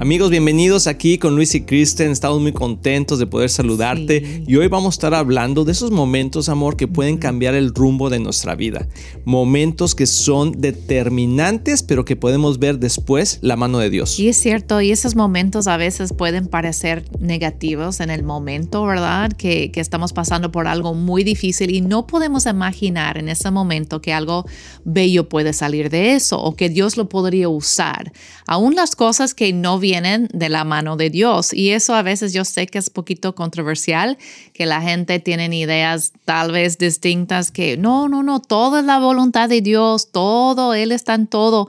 Amigos, bienvenidos aquí con Luis y Kristen. Estamos muy contentos de poder saludarte y hoy vamos a estar hablando de esos momentos, amor, que pueden cambiar el rumbo de nuestra vida. Momentos que son determinantes, pero que podemos ver después la mano de Dios. Y es cierto, y esos momentos a veces pueden parecer negativos en el momento, ¿verdad? Que, que estamos pasando por algo muy difícil y no podemos imaginar en ese momento que algo bello puede salir de eso o que Dios lo podría usar. Aún las cosas que no vienen de la mano de Dios. Y eso a veces yo sé que es poquito controversial, que la gente tiene ideas tal vez distintas, que no, no, no, todo es la voluntad de Dios, todo, Él está en todo.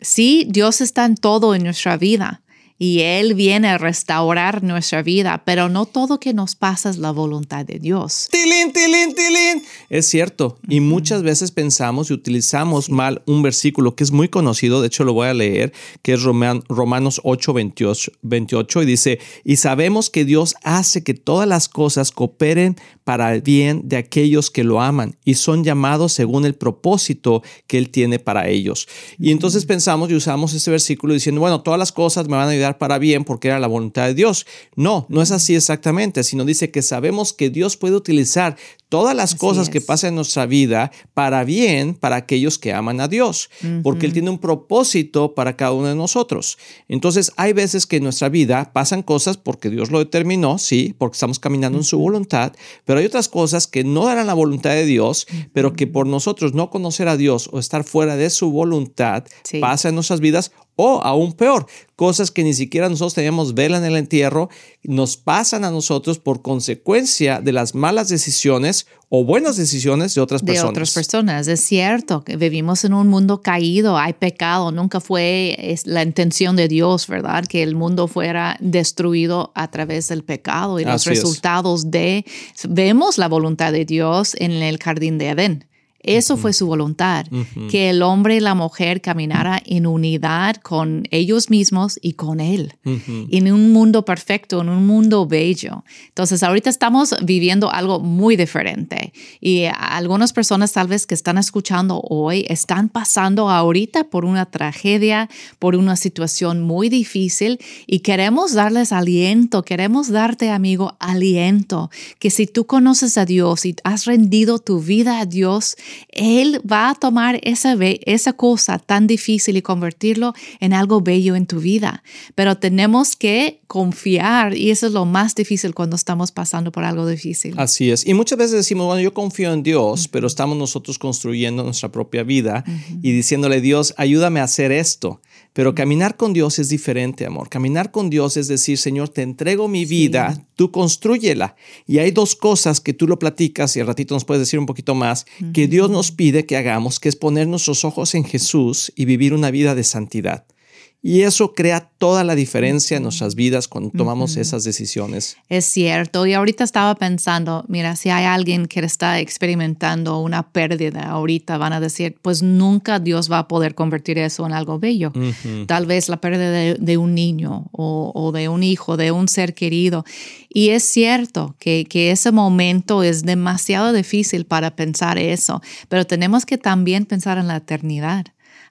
Sí, Dios está en todo en nuestra vida y Él viene a restaurar nuestra vida, pero no todo que nos pasa es la voluntad de Dios. Tilín, tilín, tilín. Es cierto, y muchas veces pensamos y utilizamos mal un versículo que es muy conocido, de hecho lo voy a leer, que es Romanos 8, 28, 28, y dice, y sabemos que Dios hace que todas las cosas cooperen para el bien de aquellos que lo aman y son llamados según el propósito que Él tiene para ellos. Y entonces pensamos y usamos ese versículo diciendo, bueno, todas las cosas me van a ayudar para bien porque era la voluntad de Dios. No, no es así exactamente, sino dice que sabemos que Dios puede utilizar todas las cosas que pasan en nuestra vida para bien para aquellos que aman a Dios, porque Él tiene un propósito para cada uno de nosotros. Entonces, hay veces que en nuestra vida pasan cosas porque Dios lo determinó, sí, porque estamos caminando en su voluntad, pero hay otras cosas que no eran la voluntad de Dios, pero que por nosotros no conocer a Dios o estar fuera de su voluntad, pasa en nuestras vidas o aún peor, cosas que ni siquiera nosotros teníamos vela en el entierro, nos pasan a nosotros por consecuencia de las malas decisiones o buenas decisiones de otras personas. De otras personas, es cierto, que vivimos en un mundo caído, hay pecado, nunca fue la intención de Dios, ¿verdad? Que el mundo fuera destruido a través del pecado y los resultados de, vemos la voluntad de Dios en el jardín de Edén. Eso fue su voluntad, que el hombre y la mujer caminara en unidad con ellos mismos y con Él, en un mundo perfecto, en un mundo bello. Entonces, ahorita estamos viviendo algo muy diferente. Y algunas personas tal vez que están escuchando hoy están pasando ahorita por una tragedia, por una situación muy difícil y queremos darles aliento, queremos darte, amigo, aliento, que si tú conoces a Dios y has rendido tu vida a Dios, él va a tomar esa, esa cosa tan difícil y convertirlo en algo bello en tu vida. Pero tenemos que confiar y eso es lo más difícil cuando estamos pasando por algo difícil. Así es. Y muchas veces decimos, bueno, yo confío en Dios, pero estamos nosotros construyendo nuestra propia vida y diciéndole, Dios, ayúdame a hacer esto. Pero caminar con Dios es diferente, amor. Caminar con Dios es decir, Señor, te entrego mi vida, tú construyela. Y hay dos cosas que tú lo platicas y al ratito nos puedes decir un poquito más, que Dios nos pide que hagamos, que es poner nuestros ojos en Jesús y vivir una vida de santidad. Y eso crea toda la diferencia en nuestras vidas cuando tomamos esas decisiones. Es cierto. Y ahorita estaba pensando, mira, si hay alguien que está experimentando una pérdida ahorita, van a decir, pues nunca Dios va a poder convertir eso en algo bello. Tal vez la pérdida de, un niño o, de un hijo, de un ser querido. Y es cierto que, que ese momento es demasiado difícil para pensar eso, pero tenemos que también pensar en la eternidad.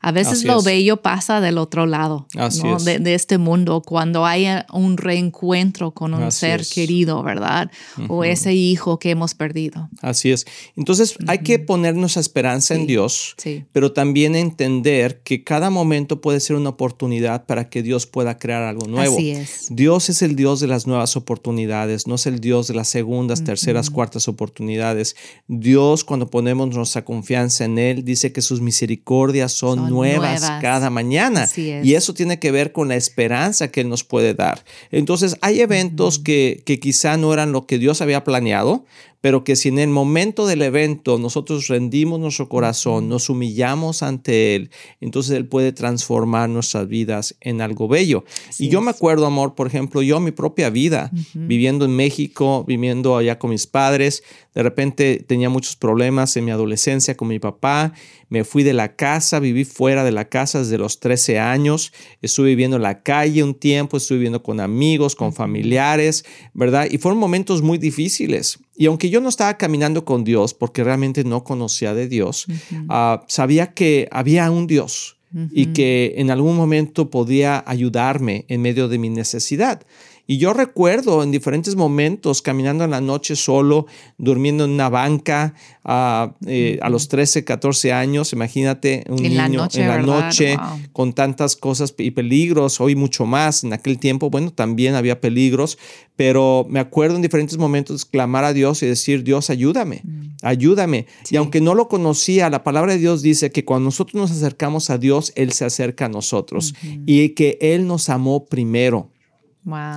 A veces lo bello pasa del otro lado de, este mundo, cuando hay un reencuentro con un ser querido, ¿verdad? O ese hijo que hemos perdido. Así es. Entonces hay que poner nuestra esperanza en Dios, pero también entender que cada momento puede ser una oportunidad para que Dios pueda crear algo nuevo. Así es. Dios es el Dios de las nuevas oportunidades, no es el Dios de las segundas, terceras, cuartas oportunidades. Dios, cuando ponemos nuestra confianza en Él, dice que sus misericordias son nuevas, cada mañana. Y eso tiene que ver con la esperanza que Él nos puede dar. Entonces, hay eventos que, que quizá no eran lo que Dios había planeado, pero que si en el momento del evento nosotros rendimos nuestro corazón, nos humillamos ante Él, entonces Él puede transformar nuestras vidas en algo bello. y yo me acuerdo, amor, por ejemplo, yo mi propia vida, viviendo en México, viviendo allá con mis padres, de repente tenía muchos problemas en mi adolescencia con mi papá, me fui de la casa, viví fuera de la casa desde los 13 años, estuve viviendo en la calle un tiempo, estuve viviendo con amigos, con familiares, ¿verdad? Y fueron momentos muy difíciles. Y aunque yo no estaba caminando con Dios, porque realmente no conocía de Dios, ah, sabía que había un Dios y que en algún momento podía ayudarme en medio de mi necesidad. Y yo recuerdo en diferentes momentos caminando en la noche solo, durmiendo en una banca a, eh, a los 13, 14 años, imagínate un niño en la noche con tantas cosas y peligros, hoy mucho más, en aquel tiempo, bueno, también había peligros, pero me acuerdo en diferentes momentos clamar a Dios y decir, Dios, ayúdame, mm. ayúdame. Y aunque no lo conocía, la palabra de Dios dice que cuando nosotros nos acercamos a Dios, Él se acerca a nosotros y que Él nos amó primero.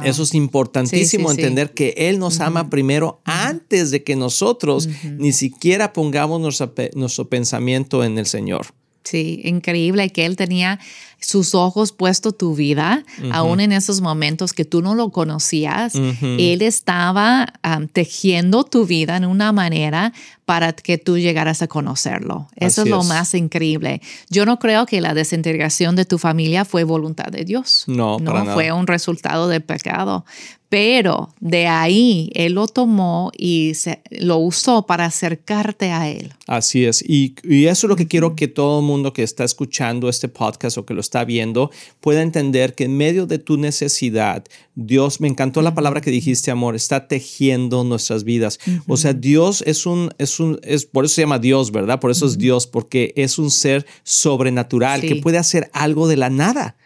Eso es importantísimo entender que Él nos ama primero antes de que nosotros ni siquiera pongamos nuestro pensamiento en el Señor. Sí, increíble que Él tenía sus ojos puesto tu vida, aún en esos momentos que tú no lo conocías. Él estaba tejiendo tu vida en una manera para que tú llegaras a conocerlo. Eso es lo más increíble. Yo no creo que la desintegración de tu familia fue voluntad de Dios. No, no fue un resultado del pecado. Pero de ahí Él lo tomó y se, lo usó para acercarte a Él. Así es. Y, y eso es lo que quiero que todo el mundo que está escuchando este podcast o que lo está viendo pueda entender que en medio de tu necesidad, Dios, me encantó la palabra que dijiste, amor, está tejiendo nuestras vidas. O sea, Dios es un, es un, es, por eso se llama Dios, ¿verdad? Por eso es Dios, porque es un ser sobrenatural que puede hacer algo de la nada.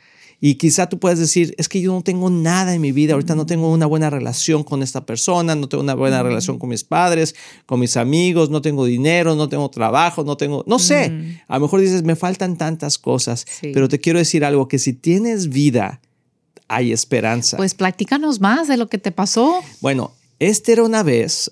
Y quizá tú puedes decir, es que yo no tengo nada en mi vida, ahorita no tengo una buena relación con esta persona, no tengo una buena relación con mis padres, con mis amigos, no tengo dinero, no tengo trabajo, no tengo, no sé, a lo mejor dices, me faltan tantas cosas, pero te quiero decir algo, que si tienes vida, hay esperanza. Pues platícanos más de lo que te pasó. Bueno, este era una vez,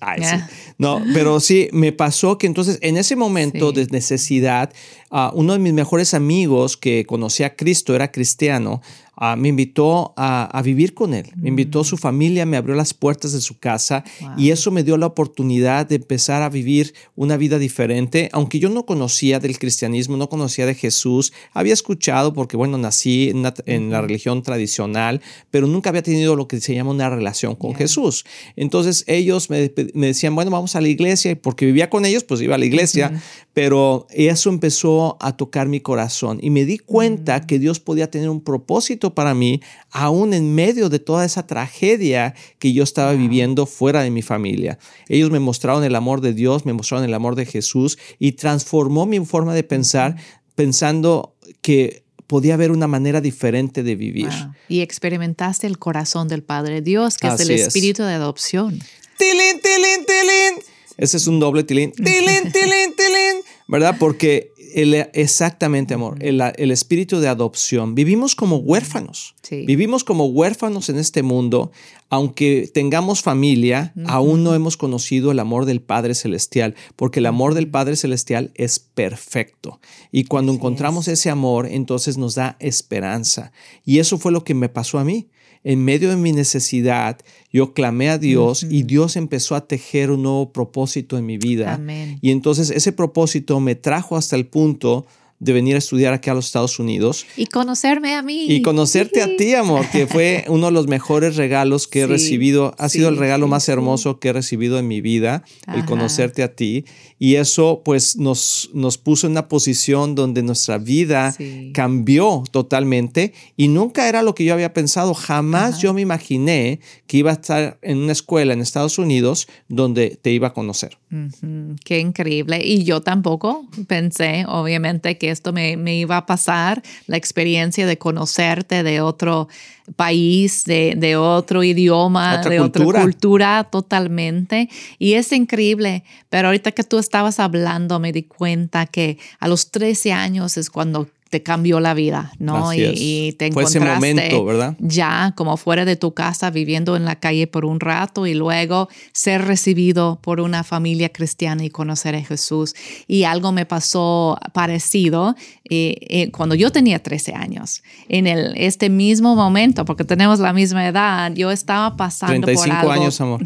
no, pero sí, me pasó que entonces en ese momento de necesidad, uh, uno de mis mejores amigos que conocía a Cristo era cristiano, Ah, me invitó a, vivir con él, me invitó a su mm. familia, me abrió las puertas de su casa y eso me dio la oportunidad de empezar a vivir una vida diferente, aunque yo no conocía del cristianismo, no conocía de Jesús, había escuchado porque, bueno, nací en, la religión tradicional, pero nunca había tenido lo que se llama una relación con Jesús. Entonces ellos me, decían, bueno, vamos a la iglesia y porque vivía con ellos, pues iba a la iglesia, pero eso empezó a tocar mi corazón y me di cuenta mm. que Dios podía tener un propósito para mí, aún en medio de toda esa tragedia que yo estaba viviendo fuera de mi familia. Ellos me mostraron el amor de Dios, me mostraron el amor de Jesús y transformó mi forma de pensar pensando que podía haber una manera diferente de vivir. Y experimentaste el corazón del Padre Dios, que es el espíritu de adopción. ¡Tilín, tilín, tilín! Ese es un doble tilín. ¡Tilín, tilín, tilín! ¿Verdad? Porque exactamente, amor, el, espíritu de adopción. Vivimos como huérfanos. Vivimos como huérfanos en este mundo. Aunque tengamos familia, aún no hemos conocido el amor del Padre Celestial, porque el amor del Padre Celestial es perfecto. Y cuando encontramos ese amor, entonces nos da esperanza. Y eso fue lo que me pasó a mí en medio de mi necesidad, yo clamé a Dios y Dios empezó a tejer un nuevo propósito en mi vida. Y entonces ese propósito me trajo hasta el punto de venir a estudiar aquí a los Estados Unidos. Y conocerme a mí. Y conocerte a ti, amor, que fue uno de los mejores regalos que he recibido. Ha sido el regalo más hermoso que he recibido en mi vida, el conocerte a ti. Y eso pues nos, nos puso en una posición donde nuestra vida cambió totalmente y nunca era lo que yo había pensado. Jamás yo me imaginé que iba a estar en una escuela en Estados Unidos donde te iba a conocer. Qué increíble. Y yo tampoco pensé, obviamente, que esto me, iba a pasar, la experiencia de conocerte de otro país, de, otro idioma, de otra cultura totalmente. Y es increíble. Pero ahorita que tú estabas hablando, me di cuenta que a los 13 años es cuando te cambió la vida, ¿no? Y, te encontraste ese momento, ¿verdad? ya como fuera de tu casa, viviendo en la calle por un rato y luego ser recibido por una familia cristiana y conocer a Jesús. Y algo me pasó parecido eh, eh, cuando yo tenía 13 años. En el, este mismo momento, porque tenemos la misma edad, yo estaba pasando 35 por algo. años, amor.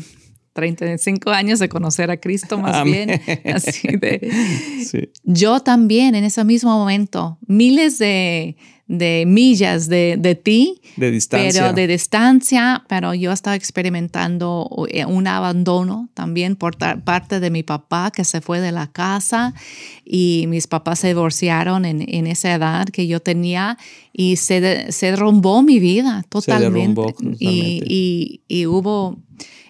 35 años de conocer a Cristo más bien. Así de, Yo también en ese mismo momento, miles de, millas de, ti, de distancia. pero de distancia, pero yo estaba experimentando eh, un abandono también por parte de mi papá que se fue de la casa y mis papás se divorciaron en, esa edad que yo tenía y se, se rombó mi vida totalmente. y, y hubo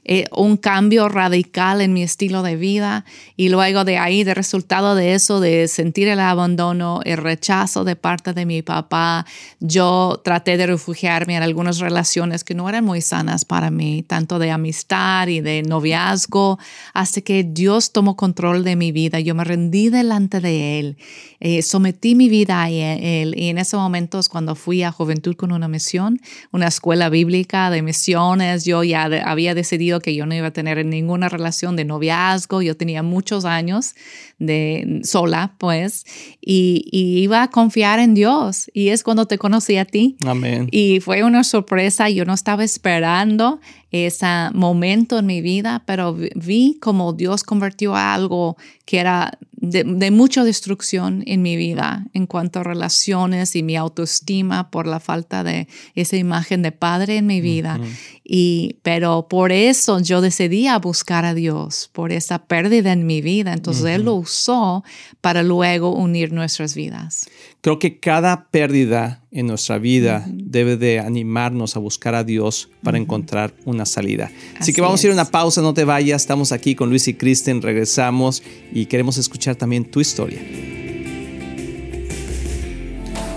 eh, un cambio radical en mi estilo de vida y luego de ahí, de resultado de eso, de sentir el abandono, el rechazo de parte de mi papá, yo traté de refugiarme en algunas relaciones que no eran muy sanas para mí, tanto de amistad y de noviazgo, hasta que Dios tomó control de mi vida, yo me rendí delante de Él, eh, sometí mi vida a Él y en ese momento es cuando fui a Juventud con una misión, una escuela bíblica de misiones, yo ya había decidido que yo no iba a tener ninguna relación de noviazgo, yo tenía muchos años de sola, pues, y, iba a confiar en Dios. Y es cuando te conocí a ti. Amén. Y fue una sorpresa, yo no estaba esperando ese momento en mi vida, pero vi como Dios convirtió a algo que era de, mucha destrucción en mi vida en cuanto a relaciones y mi autoestima por la falta de esa imagen de padre en mi vida. y, pero por eso yo decidí a buscar a Dios, por esa pérdida en mi vida. Entonces Él lo usó para luego unir nuestras vidas. Creo que cada pérdida en nuestra vida debe de animarnos a buscar a Dios para encontrar una salida. Así, que vamos a ir a una pausa, no te vayas, estamos aquí con Luis y Kristen, regresamos y queremos escuchar también tu historia.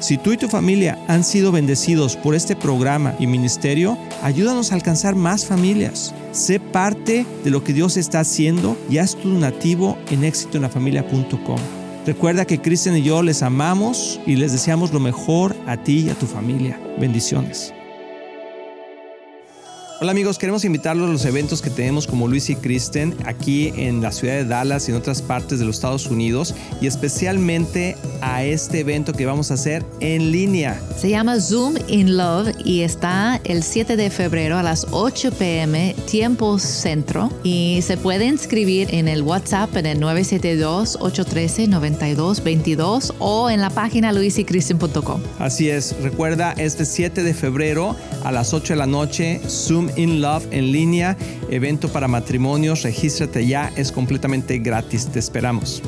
Si tú y tu familia han sido bendecidos por este programa y ministerio, ayúdanos a alcanzar más familias. Sé parte de lo que Dios está haciendo y haz tu nativo en éxitoenlafamilia.com. Recuerda que Cristian y yo les amamos y les deseamos lo mejor a ti y a tu familia. Bendiciones. Hola amigos, queremos invitarlos a los eventos que tenemos como Luis y Kristen aquí en la ciudad de Dallas y en otras partes de los Estados Unidos y especialmente a este evento que vamos a hacer en línea. Se llama Zoom in Love y está el 7 de febrero a las 8 pm tiempo centro y se puede inscribir en el WhatsApp en el 972-813-9222 o en la página luisykristen.com. Así es, recuerda este 7 de febrero a las 8 de la noche Zoom in Love en línea, evento para matrimonios, regístrate ya, es completamente gratis, te esperamos.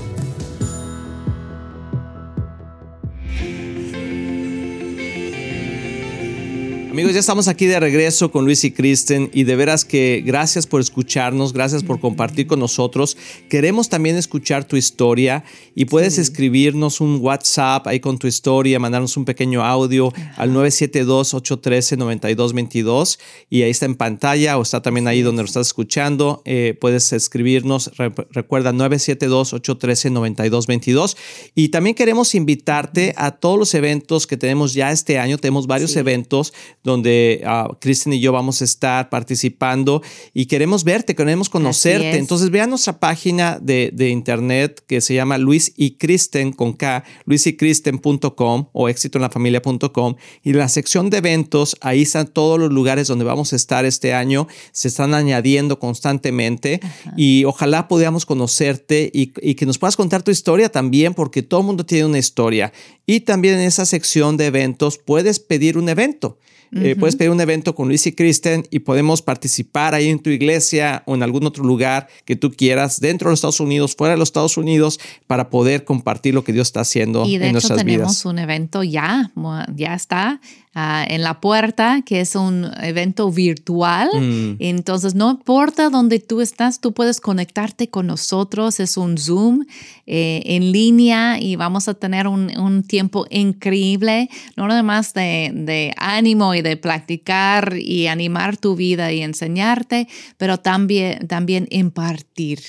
Amigos, ya estamos aquí de regreso con Luis y Kristen y de veras que gracias por escucharnos, gracias por compartir con nosotros. Queremos también escuchar tu historia y puedes escribirnos un WhatsApp ahí con tu historia, mandarnos un pequeño audio al 972-813-9222 y ahí está en pantalla o está también ahí donde lo estás escuchando. Eh, puedes escribirnos, recuerda 972-813-9222 y también queremos invitarte a todos los eventos que tenemos ya este año. Tenemos varios eventos donde uh, Kristen y yo vamos a estar participando y queremos verte, queremos conocerte. Entonces vean nuestra página de, internet que se llama Luis y Kristen con K, luisykristen.com o éxitoenlafamilia.com y la sección de eventos, ahí están todos los lugares donde vamos a estar este año, se están añadiendo constantemente y ojalá podamos conocerte y, y que nos puedas contar tu historia también porque todo el mundo tiene una historia y también en esa sección de eventos puedes pedir un evento. Eh, puedes pedir un evento con Luis y Kristen y podemos participar ahí en tu iglesia o en algún otro lugar que tú quieras, dentro de los Estados Unidos, fuera de los Estados Unidos, para poder compartir lo que Dios está haciendo y de en hecho, tenemos un evento ya, ya está Ah, en la puerta, que es un evento virtual. Mm. Entonces, no importa dónde tú estás, tú puedes conectarte con nosotros. Es un Zoom eh, en línea y vamos a tener un, tiempo increíble, no nada más de, de, ánimo y de practicar y animar tu vida y enseñarte, pero también, también impartir.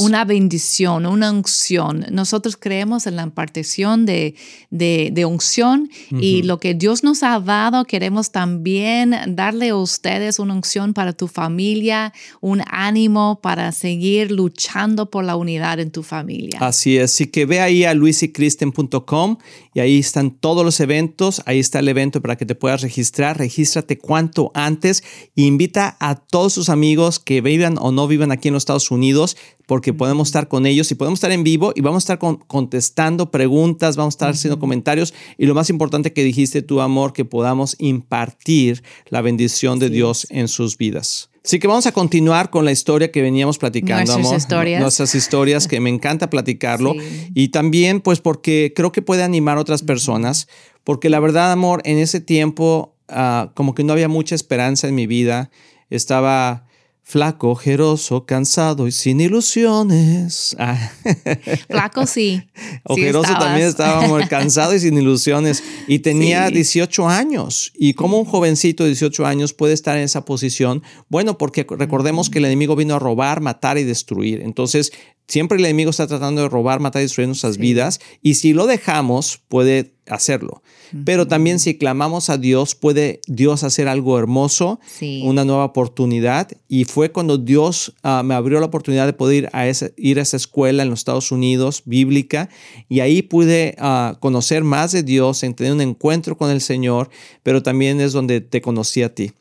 Una bendición, una unción. Nosotros creemos en la impartición de, de, unción y lo que Dios nos ha dado, queremos también darle a ustedes una unción para tu familia, un ánimo para seguir luchando por la unidad en tu familia. Así es. Así que ve ahí a luisycristen.com y ahí están todos los eventos. Ahí está el evento para que te puedas registrar. Regístrate cuanto antes. invita a todos sus amigos que vivan o no vivan aquí en los Estados Unidos porque podemos estar con ellos y podemos estar en vivo y vamos a estar contestando preguntas, vamos a estar haciendo comentarios y lo más importante que dijiste tu amor, que podamos impartir la bendición de Dios en sus vidas. Así que vamos a continuar con la historia que veníamos platicando, Nuestras Historias. Nuestras historias, que me encanta platicarlo. Y también, pues, porque creo que puede animar a otras personas. Porque la verdad, amor, en ese tiempo, ah, como que no había mucha esperanza en mi vida. Estaba Flaco, ojeroso, cansado y sin ilusiones. Ah. Flaco sí. Ojeroso también estaba muy cansado y sin ilusiones. Y tenía 18 años. ¿Y cómo un jovencito de 18 años puede estar en esa posición? Bueno, porque recordemos que el enemigo vino a robar, matar y destruir. Entonces, siempre el enemigo está tratando de robar, matar y destruir nuestras vidas. Y si lo dejamos, puede hacerlo. Pero también si clamamos a Dios, puede Dios hacer algo hermoso, una nueva oportunidad. Y fue cuando Dios ah, me abrió la oportunidad de poder ir a, esa, ir a esa escuela en los Estados Unidos, bíblica, y ahí pude ah, conocer más de Dios, en tener un encuentro con el Señor, pero también es donde te conocí a ti.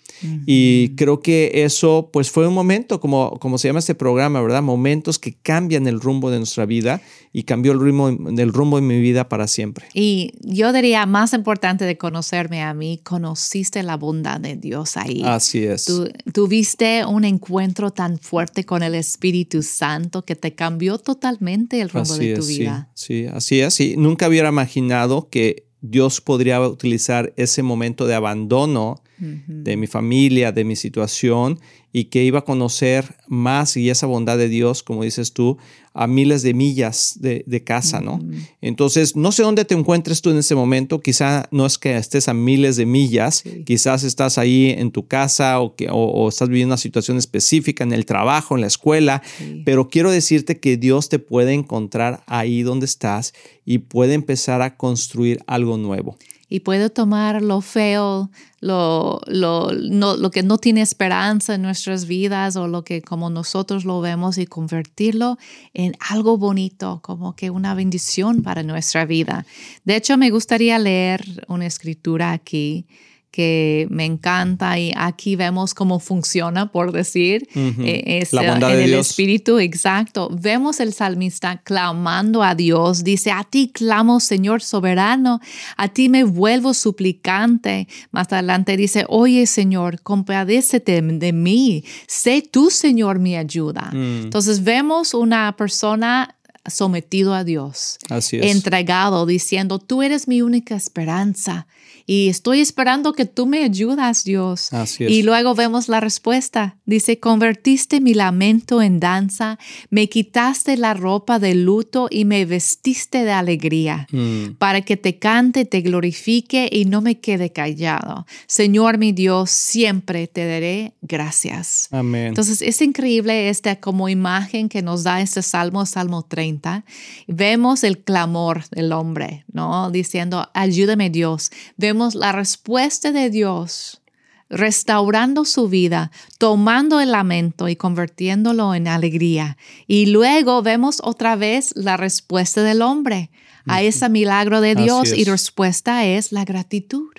Y creo que eso pues fue un momento, como, como se llama este programa, ¿verdad? Momentos que cambian el rumbo de nuestra vida y cambió el ritmo, el rumbo de mi vida para siempre. Y yo diría, más importante de conocerme a mí, conociste la bondad de Dios ahí. Así es. Tú, tuviste un encuentro tan fuerte con el Espíritu Santo que te cambió totalmente el rumbo de tu vida. Sí, sí, así es. Y nunca hubiera imaginado que Dios podría utilizar ese momento de abandono de mi familia, de mi situación, y que iba a conocer más y esa bondad de Dios, como dices tú, a miles de millas de, casa, ¿no? Entonces, no sé dónde te encuentres tú en ese momento, quizá no es que estés a miles de millas, quizás estás ahí en tu casa o, que, o, estás viviendo una situación específica en el trabajo, en la escuela, pero quiero decirte que Dios te puede encontrar ahí donde estás y puede empezar a construir algo nuevo y puede tomar lo feo, lo, lo, lo, que no tiene esperanza en nuestras vidas o lo que como nosotros lo vemos y convertirlo en algo bonito, como que una bendición para nuestra vida. De hecho, me gustaría leer una escritura aquí que me encanta y aquí vemos cómo funciona, por decir, eh, es, La bondad en el espíritu, exacto. Vemos el salmista clamando a Dios, dice, a ti clamo, Señor soberano, a ti me vuelvo suplicante. Más adelante dice, oye, Señor, compadécete de mí, sé tú, Señor, mi ayuda. Mm. Entonces vemos una persona sometido a Dios, Así es. entregado, diciendo, tú eres mi única esperanza y estoy esperando que tú me ayudas, Dios. Así es. Y luego vemos la respuesta. Dice, convertiste mi lamento en danza, me quitaste la ropa de luto y me vestiste de alegría, Mm. para que te cante, te glorifique y no me quede callado. Señor mi Dios, siempre te daré gracias. Amén. Entonces es increíble esta como imagen que nos da este Salmo, Salmo 30. Vemos el clamor del hombre, ¿no? Diciendo, ayúdame Dios. Vemos la respuesta de Dios restaurando su vida, tomando el lamento y convirtiéndolo en alegría. Y luego vemos otra vez la respuesta del hombre a ese milagro de Dios y respuesta es la gratitud.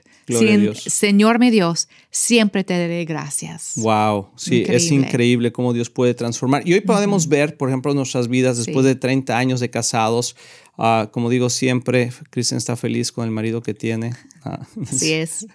Señor mi Dios, siempre te daré gracias. Wow, sí, es Increíble. cómo Dios puede transformar. Y hoy podemos ver, por ejemplo, nuestras vidas después Sí. de 30 años de casados. Ah, como digo siempre, Kristen está feliz con el marido que tiene. Ah, Así es.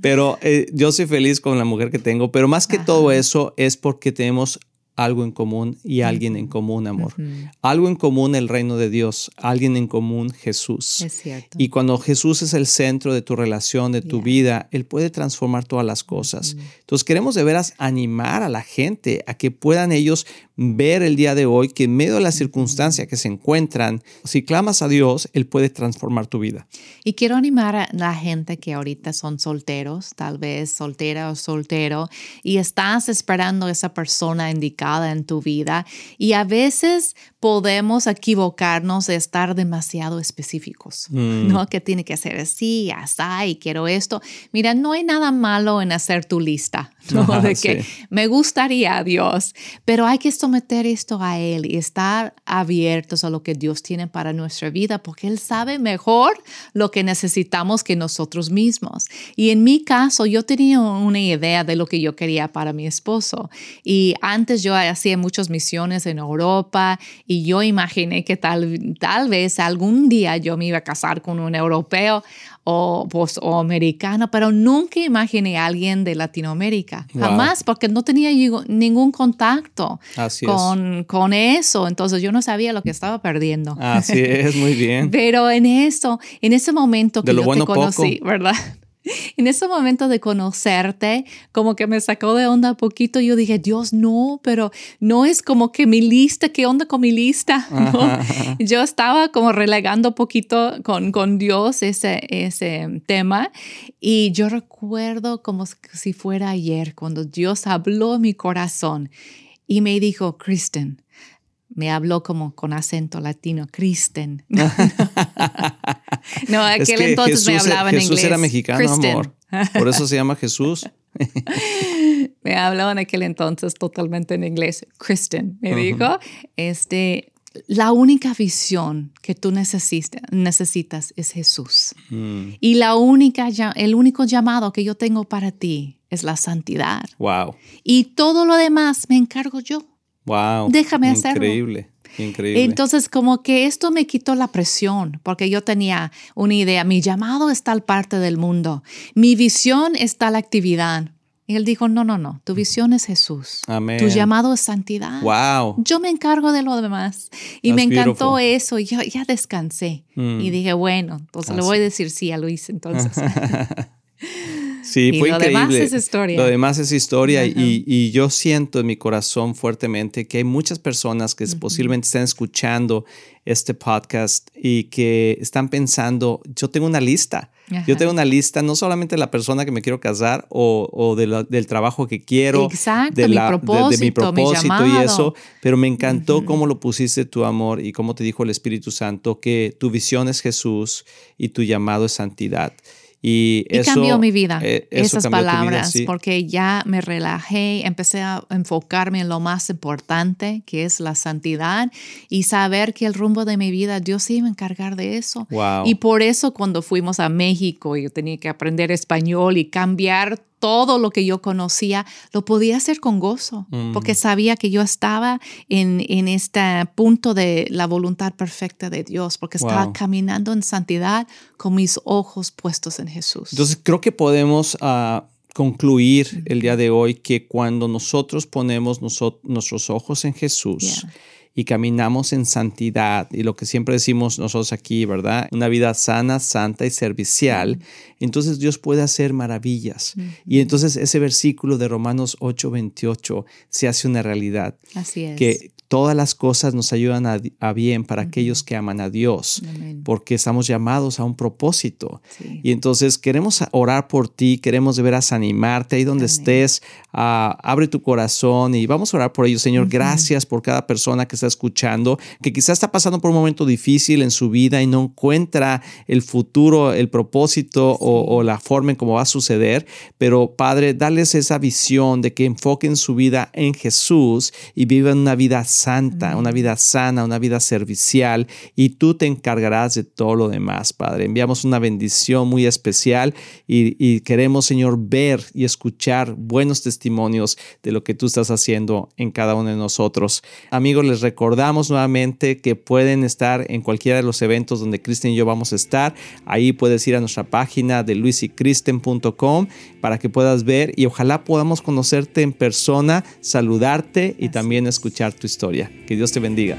Pero eh, yo soy feliz con la mujer que tengo, pero más que Ajá. todo eso es porque tenemos algo en común y alguien en común, amor. Algo en común el reino de Dios, alguien en común Jesús. Es cierto. Y cuando Jesús es el centro de tu relación, de tu Yeah. vida, Él puede transformar todas las cosas. Entonces queremos de veras animar a la gente a que puedan ellos ver el día de hoy que en medio de la circunstancia que se encuentran, si clamas a Dios, Él puede transformar tu vida. Y quiero animar a la gente que ahorita son solteros, tal vez soltera o soltero, y estás esperando esa persona indicada en tu vida. Y a veces podemos equivocarnos de estar demasiado específicos, Mm. ¿no? Que tiene que ser así, así, y quiero esto. Mira, no hay nada malo en hacer tu lista, ¿no? Ajá, de que sí. me gustaría a Dios, pero hay que someter esto a Él y estar abiertos a lo que Dios tiene para nuestra vida, porque Él sabe mejor lo que necesitamos que nosotros mismos. Y en mi caso, yo tenía una idea de lo que yo quería para mi esposo. Y antes yo hacía muchas misiones en Europa y yo imaginé que tal, tal vez algún día yo me iba a casar con un europeo o, pues, o americano, pero nunca imaginé a alguien de Latinoamérica. Wow. Jamás, porque no tenía ningún contacto Así es. con, con eso. Entonces yo no sabía lo que estaba perdiendo. Así es, muy bien. Pero en eso, en ese momento que De lo yo bueno, te conocí, poco. ¿verdad? En ese momento de conocerte, como que me sacó de onda un poquito. Yo dije, Dios, no, pero no es como que mi lista, ¿qué onda con mi lista? ¿No? Ajá. Yo estaba como relegando un poquito con, con Dios ese, ese tema. Y yo recuerdo como si fuera ayer, cuando Dios habló a mi corazón y me dijo, Kristen, me habló como con acento latino, Kristen. no, aquel Es que entonces me Jesús, e- hablaba en Jesús inglés. era mexicano, Kristen. amor. Por eso se llama Jesús. me hablaba en aquel entonces totalmente en inglés. Kristen me dijo, este, la única visión que tú necesitas, necesitas es Jesús. Mm, Y la única, el único llamado que yo tengo para ti es la santidad. wow, Y todo lo demás me encargo yo. Wow. Déjame hacerlo. Increíble, increíble. Entonces, como que esto me quitó la presión, porque yo tenía una idea, mi llamado es tal parte del mundo, mi visión es tal actividad. Y él dijo, no, no, no, tu visión es Jesús, Amén. tu llamado es santidad. wow. Yo me encargo de lo demás. Y That's me encantó beautiful. eso. Yo ya descansé. Mm. Y dije, bueno, entonces le voy a decir sí a Luis. Entonces, Sí, Y fue lo increíble. demás es historia. Lo demás es historia Ajá. y, y yo siento en mi corazón fuertemente que hay muchas personas que posiblemente están escuchando este podcast y que están pensando, yo tengo una lista. Ajá. Yo tengo una lista, no solamente de la persona que me quiero casar o, o de la- del trabajo que quiero, Exacto, de, mi la- de- de mi propósito, mi propósito y eso, pero me encantó cómo lo pusiste tu amor y cómo te dijo el Espíritu Santo que tu visión es Jesús y tu llamado es santidad. Y, Y eso, cambió mi vida, eh, esas tu vida, palabras, sí. porque ya me relajé, empecé a enfocarme en lo más importante, que es la santidad, y saber que el rumbo de mi vida, Dios se iba a encargar de eso. Wow. Y por eso cuando fuimos a México, yo tenía que aprender español y cambiar todo lo que yo conocía, lo podía hacer con gozo, Mm. porque sabía que yo estaba en, en este punto de la voluntad perfecta de Dios, porque estaba caminando en santidad con mis ojos puestos en Jesús. Entonces creo que podemos ah, concluir el día de hoy que cuando nosotros ponemos noso- nuestros ojos en Jesús Yeah. Y caminamos en santidad y lo que siempre decimos nosotros aquí, ¿verdad? Una vida sana, santa y servicial, entonces Dios puede hacer maravillas. Y entonces ese versículo de Romanos 8:28 se hace una realidad. Así es. Que todas las cosas nos ayudan a, bien para aquellos que aman a Dios, porque estamos llamados a un propósito. Y entonces queremos orar por ti, queremos de veras animarte ahí donde estés, ah, abre tu corazón y vamos a orar por ellos. Señor, gracias por cada persona que está escuchando, que quizás está pasando por un momento difícil en su vida y no encuentra el futuro, el propósito o, la forma en cómo va a suceder. Pero Padre, dales esa visión de que enfoquen su vida en Jesús y vivan una vida santa, una vida sana, una vida servicial y tú te encargarás de todo lo demás, Padre. Enviamos una bendición muy especial y, y queremos, Señor, ver y escuchar buenos testimonios de lo que tú estás haciendo en cada uno de nosotros. Amigos, les recordamos nuevamente que pueden estar en cualquiera de los eventos donde Cristian y yo vamos a estar. Ahí puedes ir a nuestra página de luisycristen.com para que puedas ver y ojalá podamos conocerte en persona, saludarte y también escuchar tu historia. Que Dios te bendiga.